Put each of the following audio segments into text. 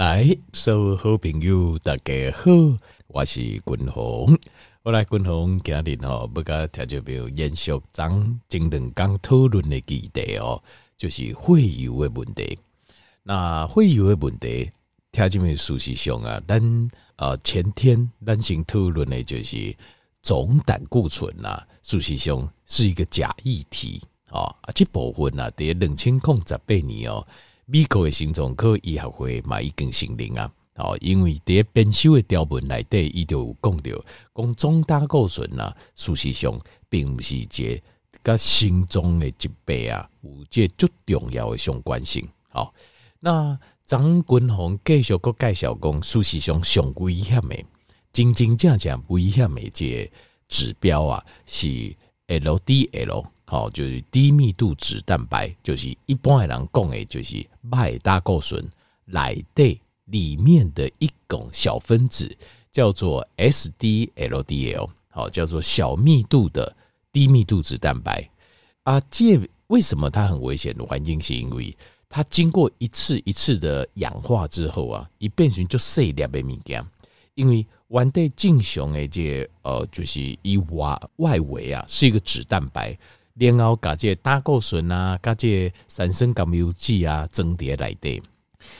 来，所有好朋友大家好，我是君宏。我来君宏今日吼，要甲听众朋友延续咱前两讲讨论的议题哦，就是会油的问题。那会油的问题，听众朋友事实上啊，咱呃前天咱先讨论的就是总胆固醇呐，事实上是一个假议题啊。这部分啊，在两千零十八年哦。美国的心脏科医学会嘛已经承认啊，哦，因为在编修的条文内底，伊就有讲到，讲总胆固醇啊，事实上并不是一个甲心脏的疾病啊有这最重要的相关性。好，那张君宏继续个介绍讲，事实上上危险的，真真正正危险的这个指标啊，是 LDL。好，就是低密度脂蛋白，就是一般的人讲的，就是歹胆固醇来的里面的一种小分子，叫做 SDLDL，好，叫做小密度的低密度脂蛋白啊。这为什么它很危险的环境，是因为它经过一次一次的氧化之后啊，一变成就细粒的物件，因为原底正常的这个、呃，就是以外外围啊，是一个脂蛋白。然后加这胆固醇啊，加这三酸甘油酯啊，增叠内底，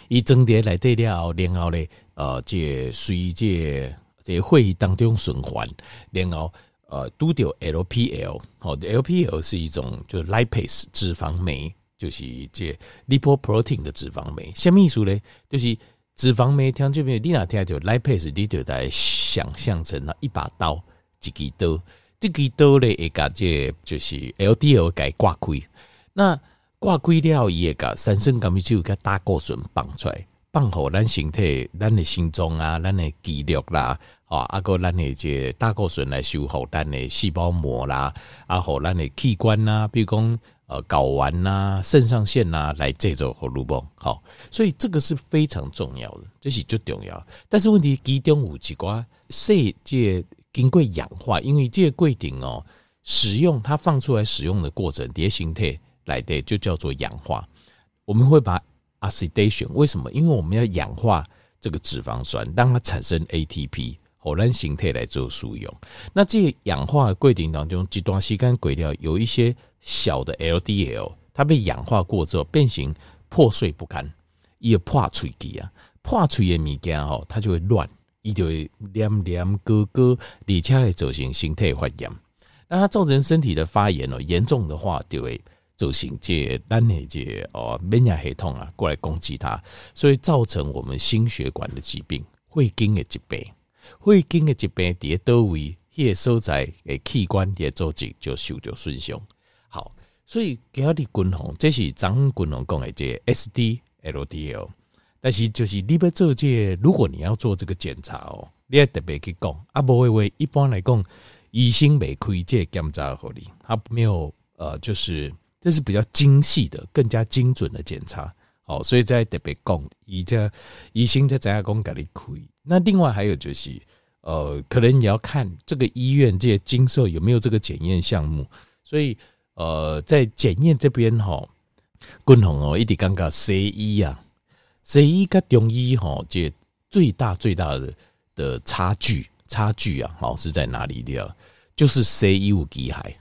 伊增叠内底了后，然后咧，呃，这随这个会议当中循环，然后呃，拄着 LPL，好，LPL 是一种就是 lipase 脂肪酶，就是这 lipoprotein 的脂肪酶。什么意思呢？就是脂肪酶，听这边你哪听就 lipase，你就来想象成了一把刀，一支刀。这个刀咧，会甲这就是 LDL 给挂开，那挂开了伊会甲三酸甘油酯甲胆固醇放出来，放好咱身体、咱的心脏啊、咱的肌肉啦，啊，啊个咱的这胆固醇来修复咱的细胞膜啦，啊，互咱的器官呐，比如讲呃睾丸呐、肾上腺呐来制造荷尔蒙，好，所以这个是非常重要的，这是最重要。但是问题其中有几寡细节。经过氧化，因为这个过程哦，使用它放出来使用的过程，叠形态来的就叫做氧化。我们会把 oxidation，为什么？因为我们要氧化这个脂肪酸，让它产生 ATP，偶然形态来做输用。那这个氧化的过程当中，极端时间过掉，有一些小的 LDL，它被氧化过之后变形破碎不堪，一破碎机啊，破碎的物件吼，它就会乱。伊就会黏黏疙疙，而且会造成身体发炎。那它造成身体的发炎哦，严重的话就会造成这单内这哦免疫系统啊过来攻击它，所以造成我们心血管的疾病、会经的疾病、会经的疾病在多位，迄个所在的器官的组织就受到损伤。好，所以今日君宏，这是张君宏讲的这 SDLDL。但是就是你要做这个，如果你要做这个检查哦，你要特别去讲啊，不会为一般来讲，医生没开这检查合理，他没有呃，就是这是比较精细的、更加精准的检查。好，所以在特别讲，以这医生在怎样讲给你开。那另外还有就是呃，可能你要看这个医院这些经社有没有这个检验项目。所以呃，在检验这边哈，君宏哦，一直刚刚 C 一啊。西医跟中医哈，这最大最大的的差距差距啊，好是在哪里的？就是西医有机械，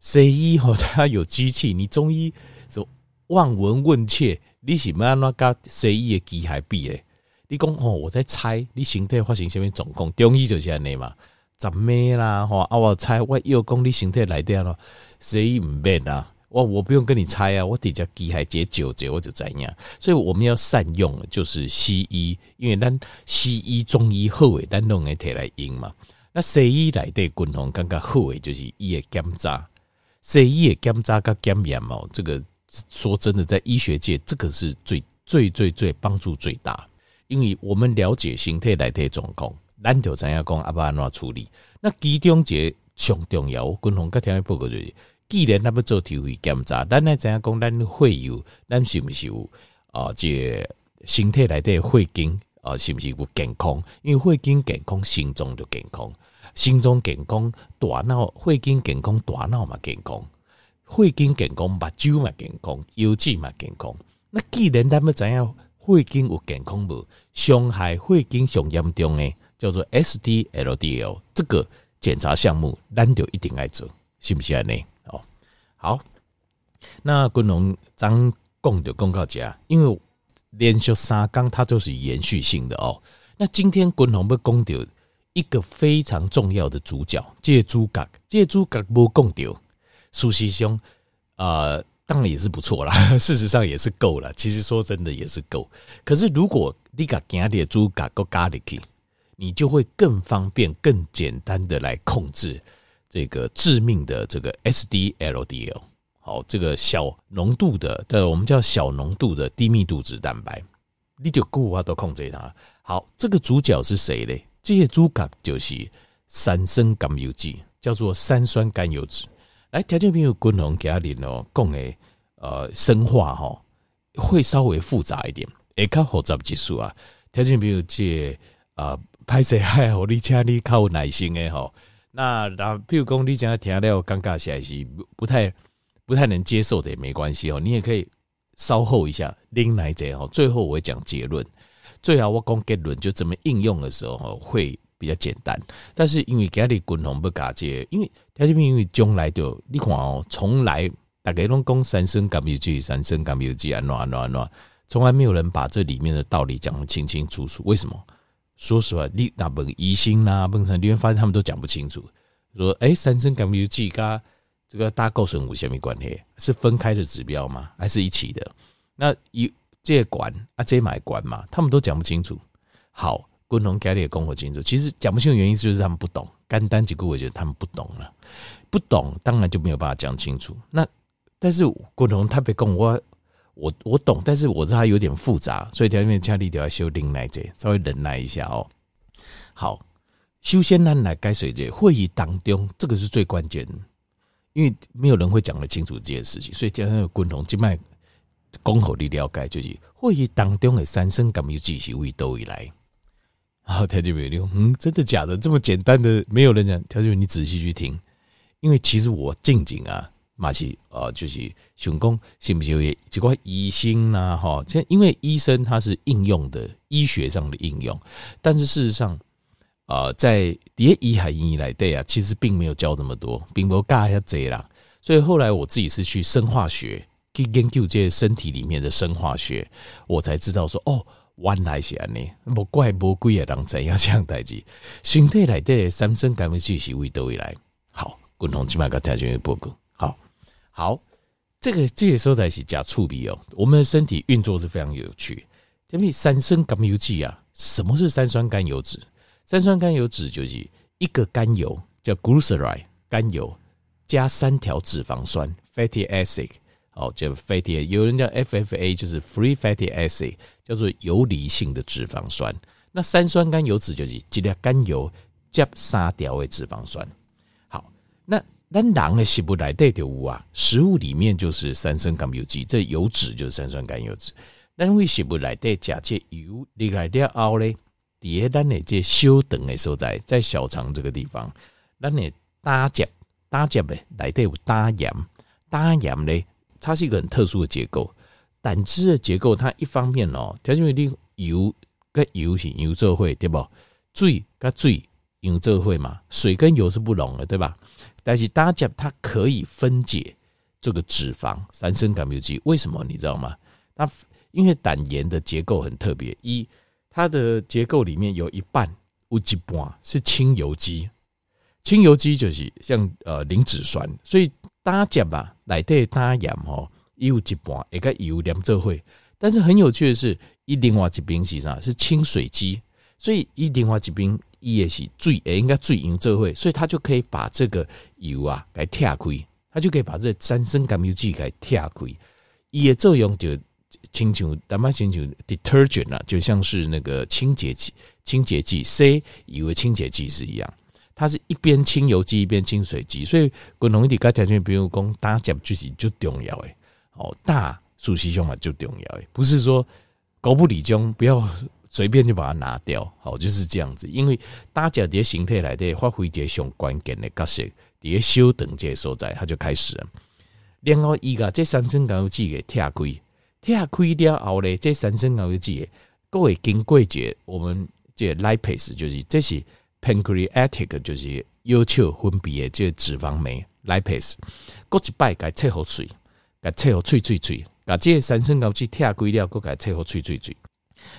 西医哈 它有机器，你中医说望闻问切，你是要安怎跟西医的机械比嘞？你讲哦，我在猜你身体发生什么状况，中医就是安尼嘛，怎么啦？哈啊，我猜我又讲你身体来电了，西医唔免啊。我我不用跟你猜啊，我底下机械解九节我就怎样，所以我们要善用就是西医，因为咱西医中医好诶，咱弄个摕来用嘛。那西医来对均衡感觉好诶，就是医的检查，西医的检查跟检验哦，这个说真的，在医学界这个是最最最最帮助最大，因为我们了解形态来的状况，咱就怎样讲阿爸安怎处理。那其中节上重要，均衡跟听报告就是。既然他们做体位检查，咱来怎样讲？咱会有，咱是不是有啊？这身体内的会经啊，是不是有健康？因为会经健康，心脏就健康；心脏健康，大脑会经健康，大脑嘛健康；会经健康，目睭嘛健康，腰子嘛健康。那既然他们怎样肺经有健康无？伤害肺经上严重的叫做 SD-LDL，这个检查项目咱就一定爱做，是不是安尼？好，那君龙张讲就讲到这，因为连续三讲它都是延续性的哦。那今天君龙要讲到一个非常重要的主角，这个主角，这个主角无讲到，事实上，呃。当然也是不错啦，事实上也是够了。其实说真的也是够。可是如果你把其他的猪嘎够咖喱去，你就会更方便、更简单的来控制这个致命的这个 SD-LDL。好，这个小浓度的，的我们叫小浓度的低密度脂蛋白，你就固化都控制它。好，这个主角是谁嘞？这些猪嘎就是三酸甘油酯，叫做三酸甘油酯。来，条件朋友共同给他领哦，共诶，呃，生化哈会稍微复杂一点，会较复杂技术啊。条件朋友借啊，拍摄还好，你请你较有耐心诶吼。那然后，譬如讲你讲听了尴尬起来是不太不太能接受的也没关系哦，你也可以稍后一下拎来者哦。最后我会讲结论，最好我讲结论就怎么应用的时候会。比较简单，但是因为家里滚红不搞这，因为条件因为将来就你看哦，从来大家拢讲三酸甘油酯，三酸甘油酯啊，哪哪哪，从来没有人把这里面的道理讲得清清楚楚。为什么？说实话，你那本疑心呐，本身你会发现他们都讲不清楚。说哎，三酸甘油酯跟这个胆固醇有什么关系？是分开的指标吗？还是一起的？那一这管啊，这买管嘛，他们都讲不清楚。好。共同概念也讲不清楚，其实讲不清楚原因就是他们不懂。简单几个，我觉得他们不懂了，不懂当然就没有办法讲清楚。那但是共同特别讲我我我懂，但是我知道它有点复杂，所以条件家里都要修订来者，稍微忍耐一下哦。好，修仙呢来解释这会议当中，这个是最关键，因为没有人会讲得清楚这件事情，所以加上有共同静脉公口的了解，就是会议当中的三酸甘油酯是为都以来。好，条件没有嗯，真的假的？这么简单的，没有人讲。条件你仔细去听，因为其实我静静啊，马西啊，就是想讲，是不是有几块医生呐？哈，这因为医生他是应用的医学上的应用，但是事实上，啊、呃，在第一医海英以来对啊，其实并没有教这么多，并没有教一下这啦。所以后来我自己是去生化学去研究这些身体里面的生化学，我才知道说哦。原来是安尼，无怪无几个人知影这样代志。身体内底三酸甘油酯是为倒位来？好，共同起码个条件报告。好，好，这个这个所在是假触笔哦。我们的身体运作是非常有趣。因为三酸甘油酯啊，什么是三酸甘油酯？三酸甘油酯就是一个甘油叫 glyceride 甘油加三条脂肪酸 fatty acid。哦，叫 fatty，有人叫 FFA，就是 free fatty acid，叫做游离性的脂肪酸。那三酸甘油酯就是一粒甘油加三条的脂肪酸。好，那咱人的食物里底就有啊，食物里面就是三酸甘油酯，这油脂就是三酸甘油脂。咱为食物里底加这油离开了后咧，底下咱的这小肠的所在，在小肠这个地方，咱的胆汁胆汁的里底有胆盐，胆盐咧。它是一个很特殊的结构，胆汁的结构，它一方面哦，条件一定油跟油是油做会对不？水跟水油做会嘛，水跟油是不溶的对吧？但是大家它可以分解这个脂肪，三酸甘油酯为什么你知道吗？它因为胆盐的结构很特别，一它的结构里面有一半有一半是氢油基，氢油基就是像呃磷脂酸，所以。胆汁吧，内底胆盐哦，有一半一个油连做会，但是很有趣的是，伊另外一边是啥？是清水基，所以伊另外一边伊也是最诶，应该最用这会，所以他就可以把这个油啊给拆开，他就可以把这三酸甘油酯给拆开。伊的作用就亲像，咱们亲像 detergent 啊，就像是那个清洁剂、清洁剂，C 以为清洁剂是一样。它是一边清油剂一边清水剂，所以共同一点条件，比如讲大家就是就重要诶，哦，大熟悉用嘛就重要诶，不是说狗不理中不要随便就把它拿掉，好就是这样子，因为大家这些形态来的发挥这些相关键的角色，这些修等这些所在，它就开始了。然后一个这三酸甘油酯给拆开，拆开了后咧，这三酸甘油酯各位经过这我们这 lipase 就是这是 pancreatic 就是腰鞘分泌的这脂肪酶 lipase，过一摆该切好水，该切好脆脆脆，把这三酸甘油酯拆开了，搁该切好脆脆脆。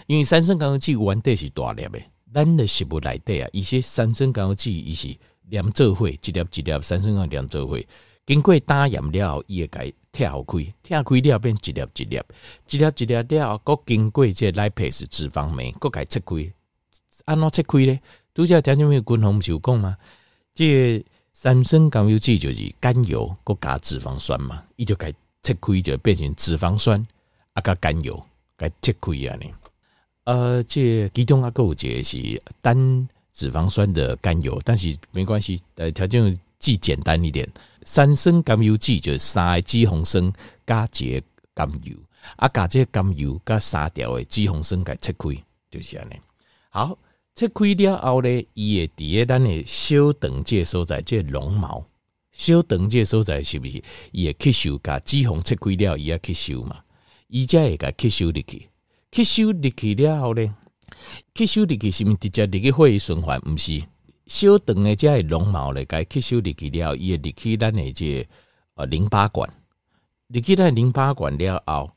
因为三酸甘油酯原底是大粒的，咱的食物内底啊，一些三酸甘油酯伊是连做伙，一粒一粒三酸甘油连做伙，经过打盐了后，伊会该拆开，拆开了变一粒一粒，一粒一粒了后，搁经过这 lipase 脂肪酶，搁该切开，安怎切开咧？拄则听众朋友军红有讲吗？这三酸甘油酯就是甘油，搁加脂肪酸嘛，伊就该切开就变成脂肪酸，啊，甲甘油该切开安尼。呃，这其中啊，有一个是单脂肪酸的甘油，但是没关系，呃，条件既简单一点，三酸甘油酯就是三个脂肪酸加一个甘油，啊，加这甘油加三条的脂肪酸给切开，就是安尼。好，切开了后呢，伊会伫咧咱的小肠这所在，这绒毛小肠这所在是不是？伊会吸收，甲脂肪切开了，伊也吸收嘛，伊才会甲吸收入去。吸收入去了后呢，吸收入去是毋是直接入去血液循环？毋是，小肠的这绒毛咧，该吸收入去了，伊会入去咱的这呃淋巴管，入去咱淋巴管了后，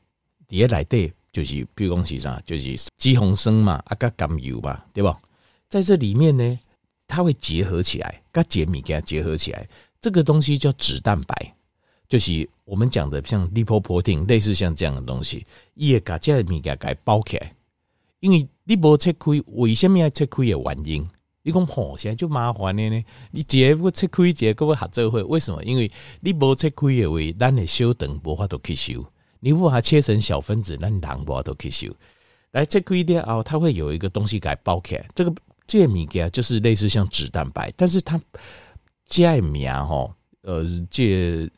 伫个内底就是，比如讲是啥，就是脂肪酸嘛，啊，甲甘油嘛，对不？在这里面呢，它会结合起来，甲解米给它结合起来，这个东西叫脂蛋白。就是我们讲的像 lipoprotein 类似像这样的东西，伊会把这个物件给包起来。因为你无切开，为什么要切开的原因？你讲吼，现在就麻烦的呢。你一个不切开，一个不合作会，为什么？因为你无切开的话，咱的小肠无法度吸收。你不把它切成小分子，咱人无法度吸收。来切开了后，它会有一个东西给包起来。这个这个物件就是类似像脂蛋白，但是它这名吼，呃，这。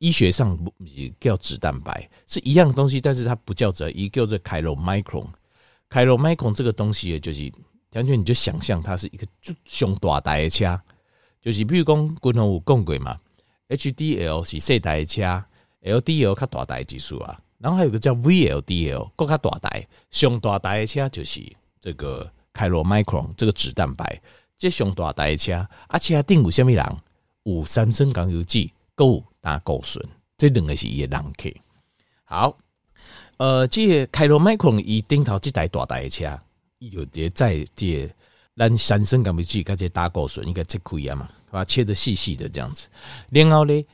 医学上不也叫脂蛋白，是一样东西，但是它不叫做，一叫做 chylomicron。chylomicron 这个东西，就是完全你就想象它是一个就上大台的车，就是比如讲，军方有讲过嘛，HDL 是细台的车，LDL 较大台技术啊，然后还有个叫 VLDL，更加大台，上大台的车就是这个 chylomicron 这个脂蛋白，这上大台的车，而且定有虾米人，有三酸甘油酯够。胆固醇，这两个是伊个人客。好，呃，这个开罗麦克伊顶头这台大台车，伊就直接在这咱三酸甘油酯甲这胆固醇应该切开啊嘛，把它切的细细的这样子。然后呢，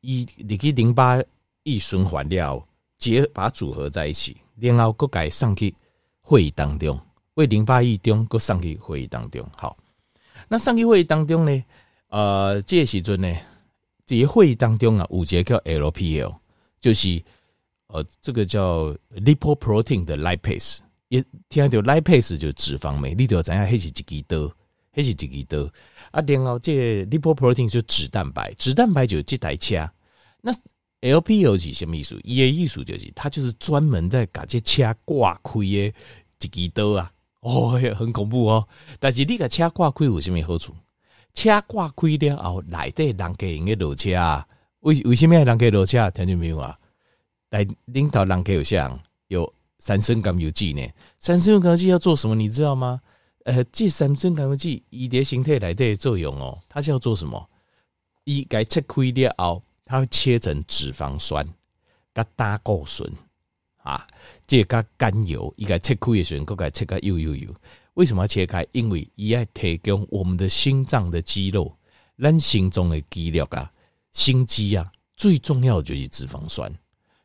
伊入去淋巴液循环了，结把组合在一起，然后搁改上去血液当中，为淋巴液中搁上去血液当中。好，那上去血液当中呢，呃，这个时阵呢。这会议当中啊，有一个叫 LPL，就是呃，这个叫 lipoprotein 的 lipase，也听到 lipase 就是脂肪酶，你都要知影迄是一支刀，迄是一支刀啊。然后这个 lipoprotein 就是脂蛋白，脂蛋白就是这台车。那 LPL 是什么意思？伊的意思就是，它就是专门在把这车挂开的一支刀啊。哦，很恐怖哦。但是你个车挂开有什么好处？车挂开了后，内底人客用个落车啊？为为什么人客落车？听见没有啊？来领导人客有像有三酸甘油酯呢？三酸甘油酯要做什么？你知道吗？呃，这三酸甘油酯伊的形态内底作用哦，它是要做什么？伊该切开了后，它会切成脂肪酸，甲胆固醇啊，这个甘油，伊该切开的时候，搁该切个油油油。为什么要切开？因为伊要提供我们的心脏的肌肉，咱心中的肌肉啊，心肌啊，最重要的就是脂肪酸，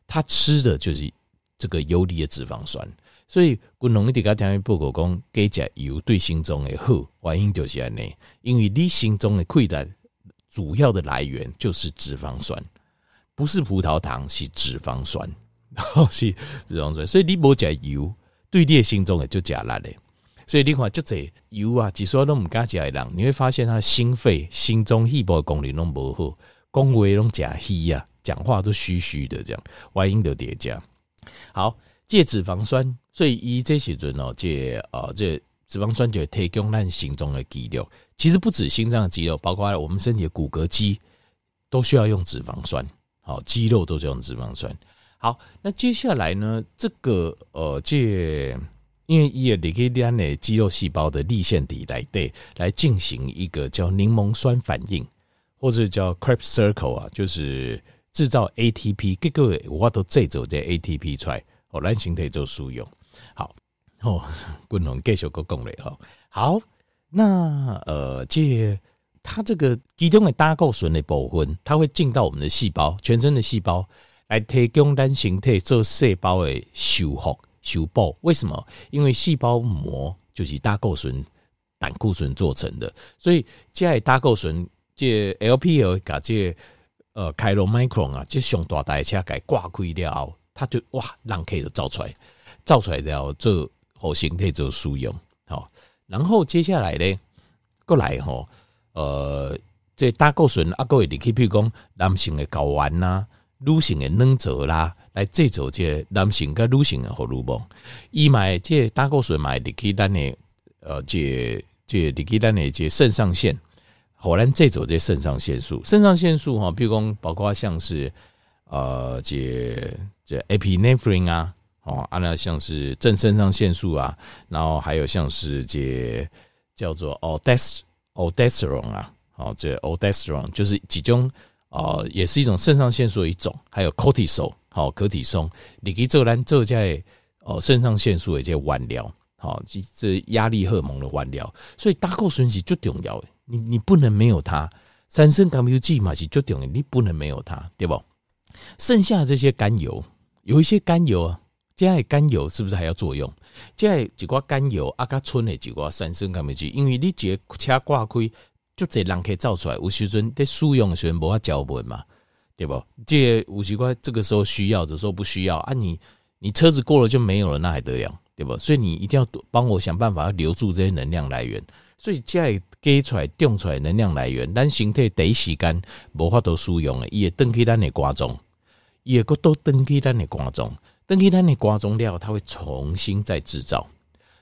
它吃的就是这个游离的脂肪酸。所以，军龙一直甲听伊报告讲，加食油对心脏的好，原因就是安尼。因为你心中的溃烂主要的来源就是脂肪酸，不是葡萄糖，是脂肪酸，是脂肪酸。所以你无食油，对你的心脏的就加力的。所以你看，这些油啊，几说都唔敢食的人，你会发现他心肺、心中细胞功能都不好，讲话都假虚呀，讲话都虚虚的这样，外音都叠加。好，这脂肪酸，所以以这些人哦，这呃这脂肪酸就会提供咱心中的肌肉。其实不止心脏的肌肉，包括我们身体的骨骼肌都需要用脂肪酸。好，肌肉都是用脂肪酸。好，那接下来呢，这个呃，这因为也你可以让你肌肉细胞的立线体来对来进行一个叫柠檬酸反应，或者叫 Krebs Cycle 啊，就是制造 ATP，各个我都这走这 ATP 出来，哦，来形态做使用。好，哦，滚龙继续个讲嘞哈。好，那呃，这它这个其中的胆固醇的部分，它会进到我们的细胞，全身的细胞。来提供咱形态做细胞的修复、修补。为什么？因为细胞膜就是胆固醇、胆固醇做成的，所以这胆固醇这 LPL 加这呃开罗麦克隆啊，这上大台车给挂开了后，它就哇，让 K 就造出来，造出来了做好形态做使用。好，然后接下来呢，过来吼，呃，这胆固醇啊，各位你可以比如讲男性的睾丸呐。女性的卵巢啦，来制造这男性跟女性的荷尔蒙，伊买这胆固醇买，入去咱的呃，这这入去咱的这肾上腺，后来制造这肾上腺素，肾上腺素哈，比如讲包括像是呃，这这 a p i n e p h r i n e 啊，哦，啊那像是正肾上腺素啊，然后还有像是这叫做 aldosterone 啊，哦，这 aldosterone 就是几种。哦、呃，也是一种肾上腺素的一种，还有 cortisol，好，可体松，你可以做咱做在哦肾上腺素的这些原料，好，这压力荷尔蒙的原料，所以胆固醇是最重要的，你你不能没有它。三升甘油酯嘛是最重要的，你不能没有它，对不？剩下这些甘油，有一些甘油啊，这样甘油是不是还要作用？这样几挂甘油啊，加醇的几挂三升甘油酯，因为你这车挂开。就这人可以造出来，有时阵在使用的时候无法交本嘛，对不？这有时怪这个时候需要的时候不需要啊你，你车子过了就没有了，那还得了，对不？所以你一定要帮我想办法要留住这些能量来源。所以这给出来、用出来能量来源，咱身体第一时间无法度使用的，伊会登去咱的瓜中，伊会都登去咱的瓜中，登去咱的肝脏了，它会重新再制造，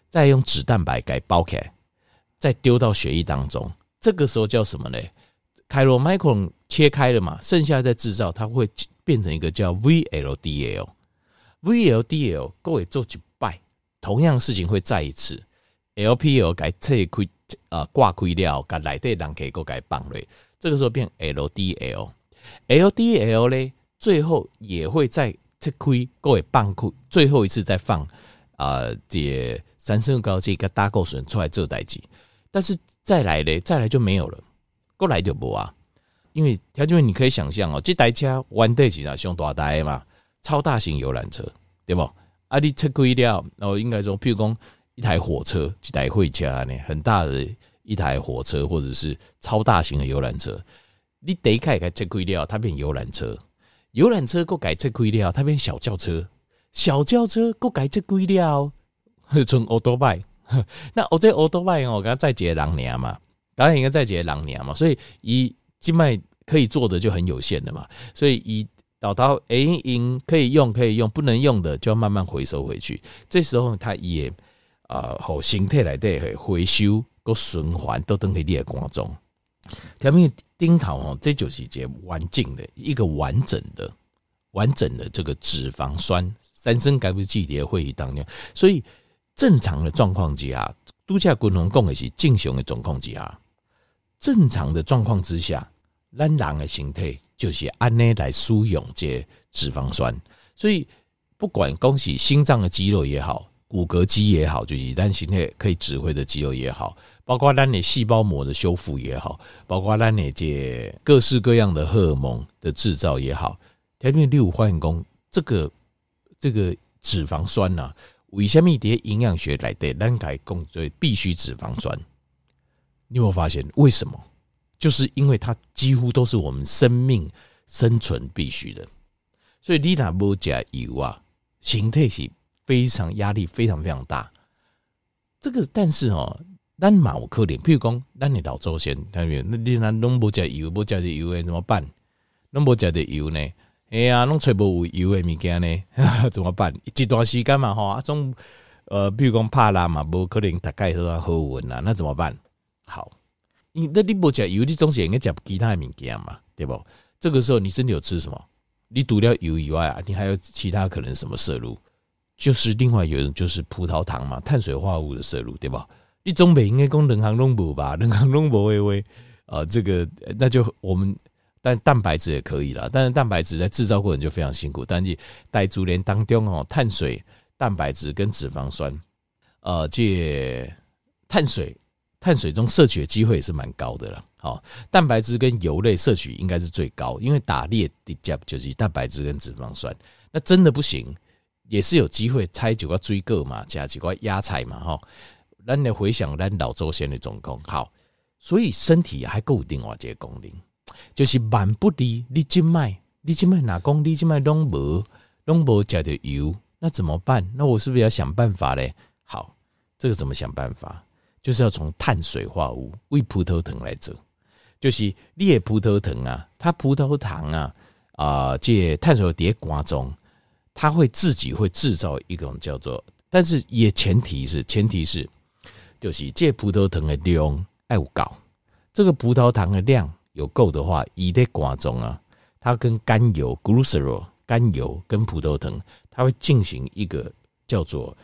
再用脂蛋白给包起来，再丢到血液当中。这个时候叫什么呢？开罗麦克切开了嘛，剩下再制造，它会变成一个叫 VLDL。VLDL 各位做几拜，同样事情会再一次。LPL 改拆开啊，挂开了，改来对人可以够改棒了。这个时候变 LDL。LDL 呢，最后也会再拆开，各位棒开，最后一次再放啊，这三酸甘油酯跟胆固醇出来做代志。但是再来嘞，再来就没有了，过来就不啊，因为条件你可以想象哦，这台车弯得起啊，上大台嘛，超大型游览车，对不？啊，你车开了，然后应该说，譬如讲一台火车，一台货车呢，很大的一台火车，或者是超大型的游览车，你得开开车开了，它变游览车，游览车过改车开了，它变小轿车，小轿车过改车开了，从欧多拜。那我这欧多拜哦，我刚刚在劫狼年嘛，当然应该在劫狼年嘛，所以一静脉可以做的就很有限的嘛，所以以导到 A 因可以用可以用，不能用的就要慢慢回收回去。这时候它也啊好形态来的回收个循环都等于你的光中。条面丁桃哦，这就是一个完整的一个完整的完整的这个脂肪酸三酸甘油酯的会议当中，所以。正常的状况之下，都下共同共的是正常的状况之下，正常的状况之下，咱人的形态就是按呢来输用这脂肪酸。所以不管恭喜心脏的肌肉也好，骨骼肌也好，就是咱形态可以指挥的肌肉也好，包括咱的细胞膜的修复也好，包括咱的这各式各样的荷尔蒙的制造也好，条件六化工这个这个脂肪酸呐、啊。为什么在营养学来的咱该讲做必需脂肪酸？你有没有发现为什么？就是因为它几乎都是我们生命生存必须的。所以你若无加油啊，形态是非常压力非常非常大。这个但是哦，咱嘛有可能，譬如讲咱的老祖先，看到没有？那你若拢无加油，无加的油，怎么办？拢无加的油呢？哎呀，拢揣无油的物件呢，怎么办？一段时间嘛，吼，啊种呃，譬如讲怕辣嘛，无可能大概都要喝温啦，那怎么办？好，你那你不吃油，你总是应该吃其他的物件嘛，对不？这个时候你身体有吃什么？你除了油以外啊，你还有其他可能什么摄入？就是另外有一种就是葡萄糖嘛，碳水化合物的摄入，对吧？你总不应该讲两项拢无吧？两项拢无，微微啊，这个那就我们但蛋白质也可以啦，但是蛋白质在制造过程就非常辛苦。但是在煮连当中哦，碳水、蛋白质跟脂肪酸，呃，借碳水碳水中摄取的机会也是蛮高的了。好，蛋白质跟油类摄取应该是最高，因为打猎的价就是蛋白质跟脂肪酸。那真的不行。也是有机会采几块追个嘛，加几块压菜嘛，哈。咱来回想咱老祖先的总共好，所以身体还够定我这个功能，就是万不离你静脉，你静脉哪公你静脉拢无拢无加的油，那怎么办？那我是不是要想办法嘞？好，这个怎么想办法？就是要从碳水化合物为葡萄糖来做，就是你的葡萄糖啊，它葡萄糖啊啊，这碳水叠瓜中。它会自己会制造一种叫做，但是也前提是前提是，就是借葡萄糖的量要够，这个葡萄糖的量有够的话，一在瓜中啊，它跟甘油 g l u c e r o 甘油跟葡萄糖，它会进行一个叫做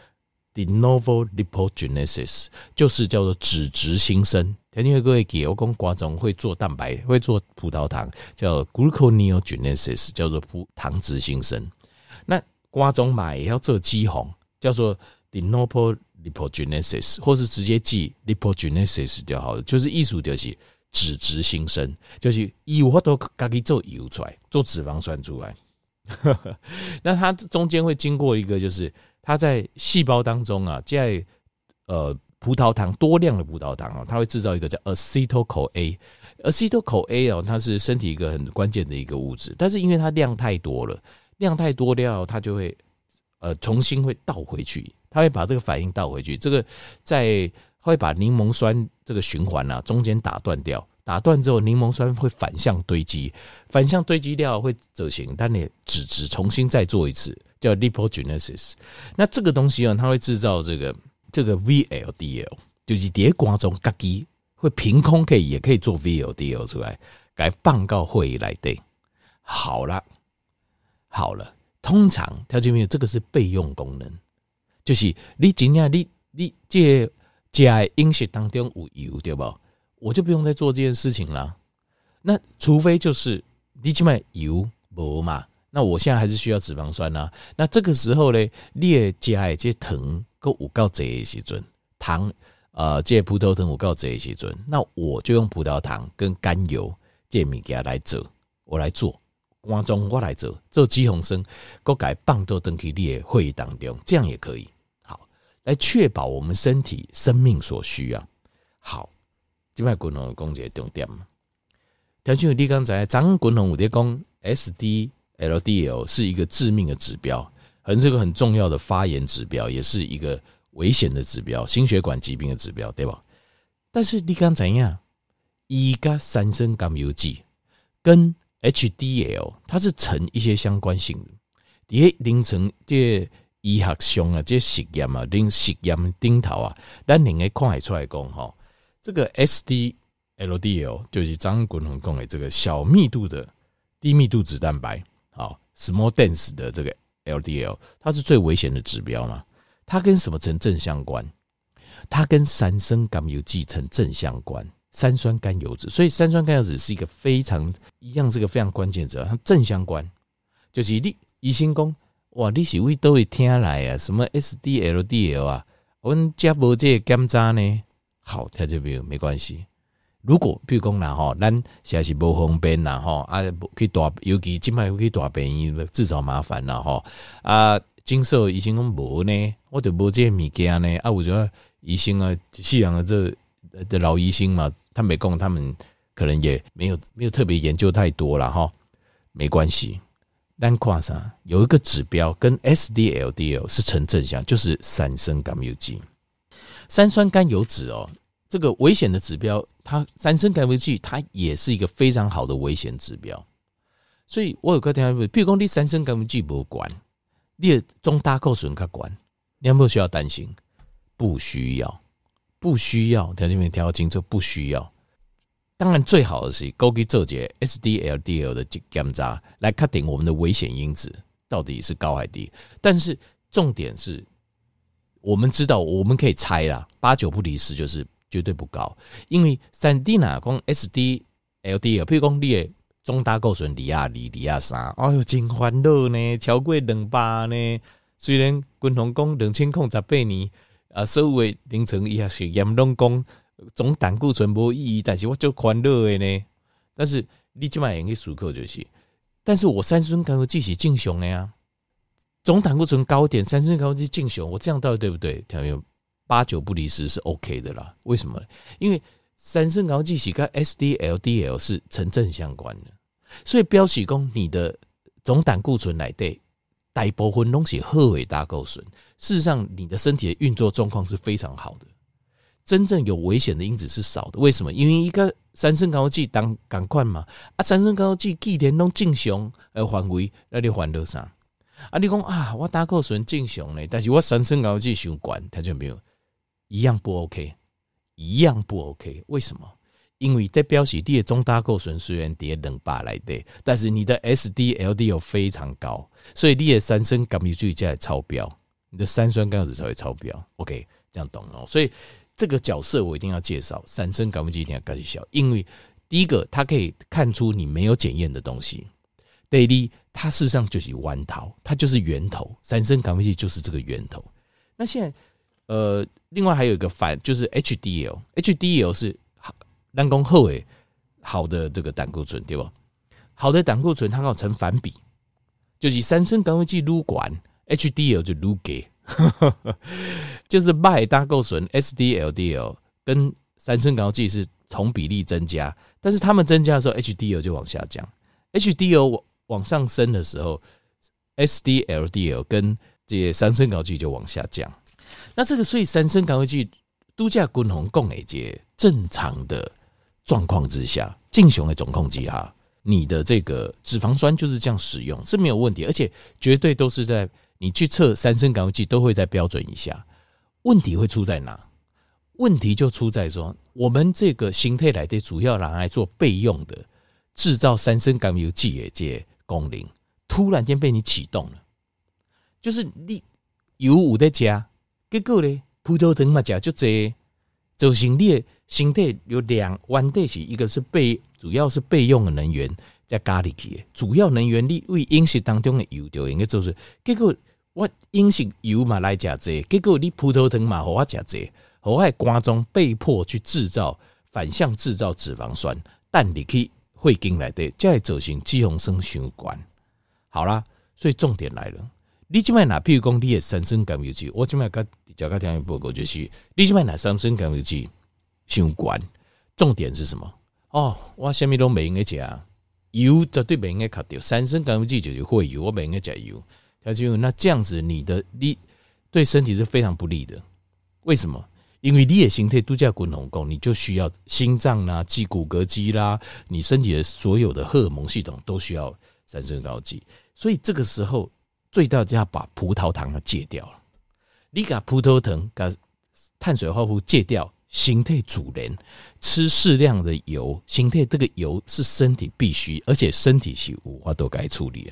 de novo lipogenesis，就是叫做脂质新生。因为各位给我讲瓜中会做蛋白，会做葡萄糖，叫 gluconeogenesis，叫做葡糖脂新生。那瓜中买也要做肌红，叫做 de novo lipogenesis，或是直接记 lipogenesis 就好了。就是意思就是脂质新生，就是油我都可以做油出来，做脂肪酸出来。那它中间会经过一个，就是它在细胞当中啊，在呃葡萄糖多量的葡萄糖啊，它会制造一个叫 acetyl CoA。acetyl CoA 哦，它是身体一个很关键的一个物质，但是因为它量太多了。量太多掉，它就会呃重新会倒回去，它会把这个反应倒回去。这个在会把柠檬酸这个循环啊中间打断掉，打断之后柠檬酸会反向堆积，反向堆积掉会走形，但你脂质重新再做一次叫 lipogenesis。那这个东西啊，它会制造这个这个 VLDL，就是叠瓜中咖喱会凭空可以也可以做 VLDL 出来，该报告会议来对，好了。好了，通常条件没有这个是备用功能，就是你今天你你这在饮食当中有油对不？我就不用再做这件事情了。那除非就是你去买油无嘛，那我现在还是需要脂肪酸呐、那这个时候呢，你加这糖够有够多的时阵，糖呃这葡萄糖有够多的时阵，那我就用葡萄糖跟甘油这物件来做，我来做。观众，我来做做肌红生，我改放到登记你的会议当中，这样也可以。好，来确保我们身体生命所需要。好，这摆滚红讲一个重点嘛。条件你刚才张滚红有在讲，S D L D L 是一个致命的指标，很是个很重要的发炎指标，也是一个危险的指标，心血管疾病的指标，对吧？但是你刚怎样？伊加三酸甘油酯跟 HDL 它是呈一些相关性的，也凌晨这医学上啊，这实验啊，临实验顶头啊，咱另外看出来讲哈，这个 SDLDL 就是张滚红讲的这个小密度的低密度脂蛋白，small dense 的这个 LDL，它是最危险的指标嘛？它跟什么成正相关？它跟三酸甘油酯成正相关。三酸甘油酯，所以三酸甘油酯是一个非常一样，是个非常关键者，它正相关。就是你医生讲，哇，你是会都会听来啊，什么 SDLDL 啊，我们加无这个检查呢？好，他就没有没关系。如果比如讲啦吼，咱现在是无方便啦吼，啊，去大，尤其今麦去大病院制造麻烦啦吼，啊，经受医生讲无呢，我就无这个物件呢，啊，我觉得医生啊，西洋的这的老医生嘛。他没空，他们可能也没有没有特别研究太多了哈，没关系。但跨上有一个指标跟 SDLDL 是成正相，就是三酸甘油酯。三酸甘油酯哦，这个危险的指标，它三升甘油酯它也是一个非常好的危险指标。所以我有个听法，比如说你三酸甘油酯不管，你的中大构损它管，你有没有需要担心？不需要。不需要，条件面调清楚，不需要。当然最好的是枸杞做节 SD-LDL 的检查，来确定我们的危险因子到底是高还低。但是重点是，我们知道我们可以猜啦，八九不离十，就是绝对不高，因为三 D 哪讲 SD、LD 啊譬如讲你的总胆固醇二亚二、二亚三，哎呦真欢乐呢，超过两百呢。虽然军红讲两千空十八年啊，所有的凌晨也是严龙讲总胆固醇无意义，但是我就欢乐的呢。但是你即摆用去思考就是，但是我三酸甘油酯是正常的呀，总胆固醇高点，三酸甘油酯正常，我这样到底对不对？听没有八九不离十是 OK 的啦。为什么？因为三酸甘油酯是跟 SD-LDL 是成正相关的，所以标示讲你的总胆固醇来对。大部分东西贺尾胆固醇，事实上，你的身体的运作状况是非常好的，真正有危险的因子是少的。为什么？因为一个三酸甘油酯当赶快嘛，啊，三酸甘油酯既然拢正常而范围，那你烦恼啥？啊，你讲啊，我胆固醇正常呢，但是我三酸甘油酯伤悬，他就没有一样不 OK，一样不 OK，为什么？因为在表示你的总胆固醇虽然跌两百来的，但是你的 SD-LDL 非常高，所以你的三酸甘油酯才超标，你的三酸甘油酯才会超标。OK，这样懂了。所以这个角色我一定要介绍，三酸甘油酯一定要介绍，因为第一个它可以看出你没有检验的东西，第二它事实上就是弯头，它就是源头，三酸甘油酯就是这个源头。那现在呃，另外还有一个反就是 HDL，HDL 是。人工好诶，好的这个胆固醇对吧？好的胆固醇它要成反比，就是三酸甘油酯撸管，HDL 就撸给，就是坏胆固醇 SDLDL 跟三酸甘油酯是同比例增加，但是它们增加的时候，HDL 就往下降，HDL 往上升的时候，SDLDL 跟这些三酸甘油酯就往下降。那这个所以三酸甘油酯度假均衡共诶节正常的。状况之下，正常的总控机哈，你的这个脂肪酸就是这样使用是没有问题，而且绝对都是在你去测三酸甘油酯都会在标准以下。问题会出在哪？问题就出在说，我们这个形态来的主要拿来做备用的制造三生甘油剂的这功能，突然间被你启动了，就是你油五的加，结果呢，葡萄糖嘛加就这，就是你。身体有两弯底是，一个是备，主要是备用的能源，在咖喱去，主要能源你为饮食当中的油就应该就是，结果我饮食油嘛来加这，结果你葡萄糖嘛和我加这，和我肝脏被迫去制造反向制造脂肪酸，但你去会进来的，再走行肌红生血管。好啦，所以重点来了，你即卖哪？譬如讲你的三酸甘油酯，我即摆甲大家听一报告就是，你即卖哪三酸甘油酯？相关重点是什么？哦，我什么都没应该讲，油绝对没应该卡掉。三酸甘油酯就是会油，我没应该讲油。他就那这样子，你的你对身体是非常不利的。为什么？因为你的形态度假滚红功，你就需要心脏啦、肌骨骼肌啦，你身体的所有的荷尔蒙系统都需要三酸甘油酯。所以这个时候，最大就要把葡萄糖戒掉了。你把葡萄糖、把碳水化合物戒掉。形态主人吃适量的油，形态这个油是身体必须，而且身体是无法都该处理的。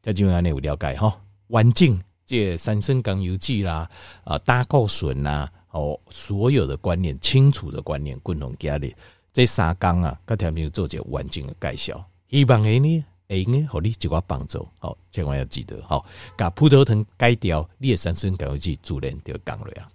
在今晚内有了解哈，环境这三生甘油酯啦，啊，胆固醇呐，哦，所有的观念清楚的观念，共同家里这三缸啊，各条面做这环境的介绍，希望诶呢，会用诶互你一寡帮助吼千万要记得吼。甲葡萄糖改掉你诶三酸枸杞自然就降落啊。